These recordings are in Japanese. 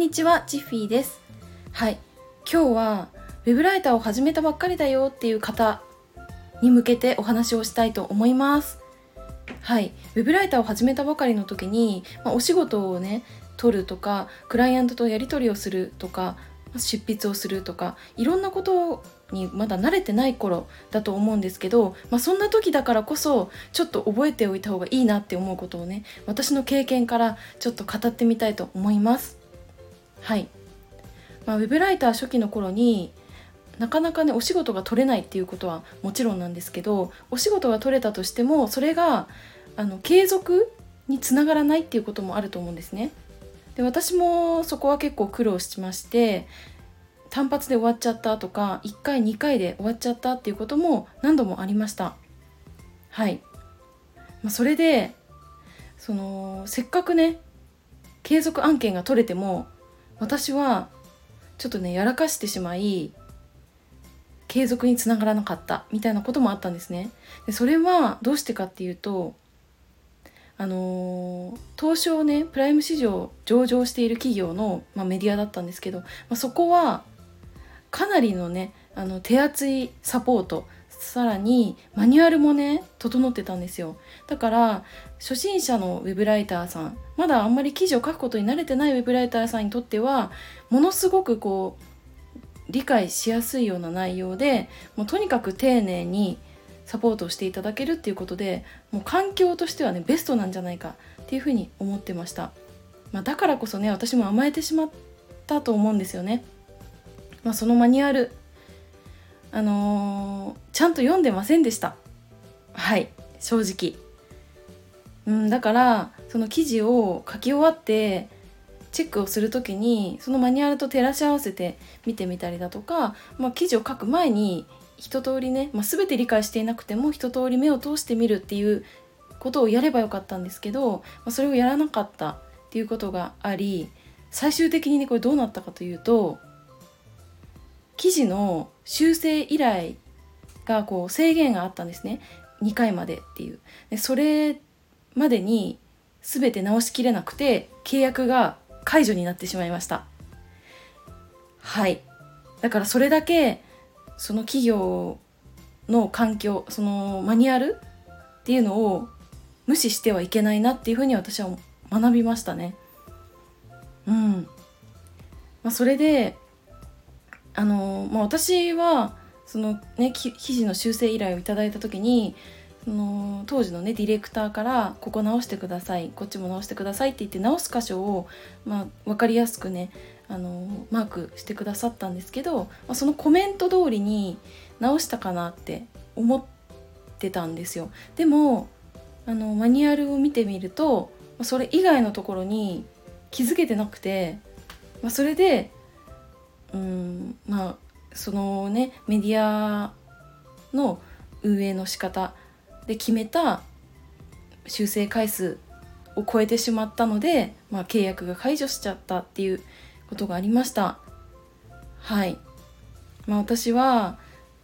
にちは、チッフィーです。はい、今日はウェブライターを始めたばっかりだよっていう方に向けてお話をしたいと思います。はい、ウェブライターを始めたばかりの時に、まあ、お仕事をね取るとかクライアントとやり取りをするとか執筆をするとかいろんなことにまだ慣れてない頃だと思うんですけど、まあ、そんな時だからこそちょっと覚えておいた方がいいなって思うことをね私の経験からちょっと語ってみたいと思います。はい、まあ、ウェブライター初期の頃になかなかねお仕事が取れないっていうことはもちろんなんですけどお仕事が取れたとしてもそれがあの継続につながらないっていうこともあると思うんですね。で私もそこは結構苦労しまして単発で終わっちゃったとか1回2回で終わっちゃったっていうことも何度もありました。はい、まあ、それでそのせっかくね継続案件が取れても私はちょっとねやらかしてしまい継続につながらなかったみたいなこともあったんですね。でそれはどうしてかっていうとあの東証ねプライム市場上場している企業の、まあ、メディアだったんですけど、まあ、そこはかなりのねあの手厚いサポートさらにマニュアルもね整ってたんですよ。だから初心者のウェブライターさんまだあんまり記事を書くことに慣れてないウェブライターさんにとってはものすごくこう理解しやすいような内容でもうとにかく丁寧にサポートをしていただけるっていうことでもう環境としてはねベストなんじゃないかっていうふうに思ってました、まあ、だからこそね私も甘えてしまったと思うんですよね、まあ、そのマニュアルあのー、ちゃんと読んでませんでした。はい。正直。うんだからその記事を書き終わってチェックをする時にそのマニュアルと照らし合わせて見てみたりだとか、まあ、記事を書く前に一通りね、まあ、全て理解していなくても一通り目を通してみるっていうことをやればよかったんですけど、まあ、それをやらなかったっていうことがあり最終的にねこれどうなったかというと記事の修正依頼がこう制限があったんですね2回までっていうでそれまでに全て直しきれなくて契約が解除になってしまいましたはいだからそれだけその企業の環境そのマニュアルっていうのを無視してはいけないなっていうふうに私は学びましたね。うん。まあ、それであの、まあ、私はそのね記事の修正依頼をいただいた時にその当時のねディレクターから「ここ直してくださいこっちも直してください」って言って直す箇所を、まあ、分かりやすくねあのマークしてくださったんですけど、まあ、そのコメント通りに直したかなって思ってたんですよ。でもあのマニュアルを見てみるとそれ以外のところに気づけてなくて、まあ、それでうんまあそのねメディアの運営の仕方で決めた修正回数を超えてしまったので、まあ、契約が解除しちゃったっていうことがありました。はい、まあ、私は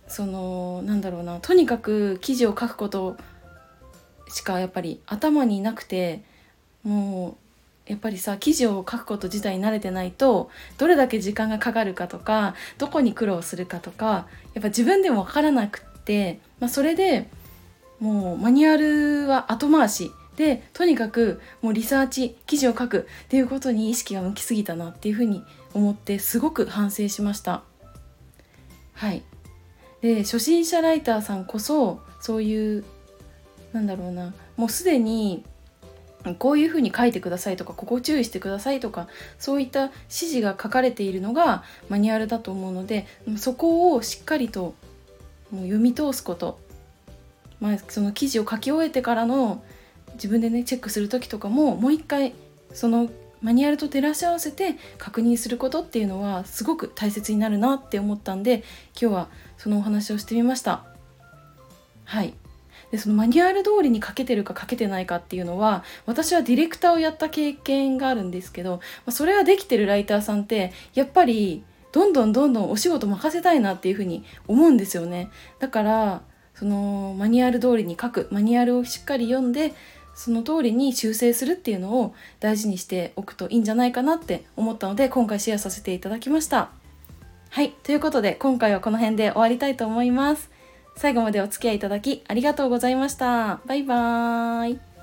そのなんだろうなとにかく記事を書くことしかやっぱり頭になくてもうやっぱりさ記事を書くこと自体に慣れてないとどれだけ時間がかかるかとかどこに苦労するかとかやっぱ自分でも分からなくって、まあ、それでもうマニュアルは後回しでとにかくもうリサーチ記事を書くっていうことに意識が向きすぎたなっていうふうに思ってすごく反省しました。はい。で初心者ライターさんこそそういうなんだろうなもうすでにこういうふうに書いてくださいとかここ注意してくださいとかそういった指示が書かれているのがマニュアルだと思うのでそこをしっかりともう読み通すこと。まあ、その記事を書き終えてからの自分でねチェックする時とかももう一回そのマニュアルと照らし合わせて確認することっていうのはすごく大切になるなって思ったんで今日はそのお話をしてみました。はい。でそのマニュアル通りに書けてるか書けてないかっていうのは私はディレクターをやった経験があるんですけど、まそれができてるライターさんってやっぱりどんどんどんどんお仕事任せたいなっていうふうに思うんですよね。だからそのマニュアル通りに書くマニュアルをしっかり読んでその通りに修正するっていうのを大事にしておくといいんじゃないかなって思ったので今回シェアさせていただきました。はい、ということで今回はこの辺で終わりたいと思います。最後までお付き合いいただきありがとうございました。バイバーイ。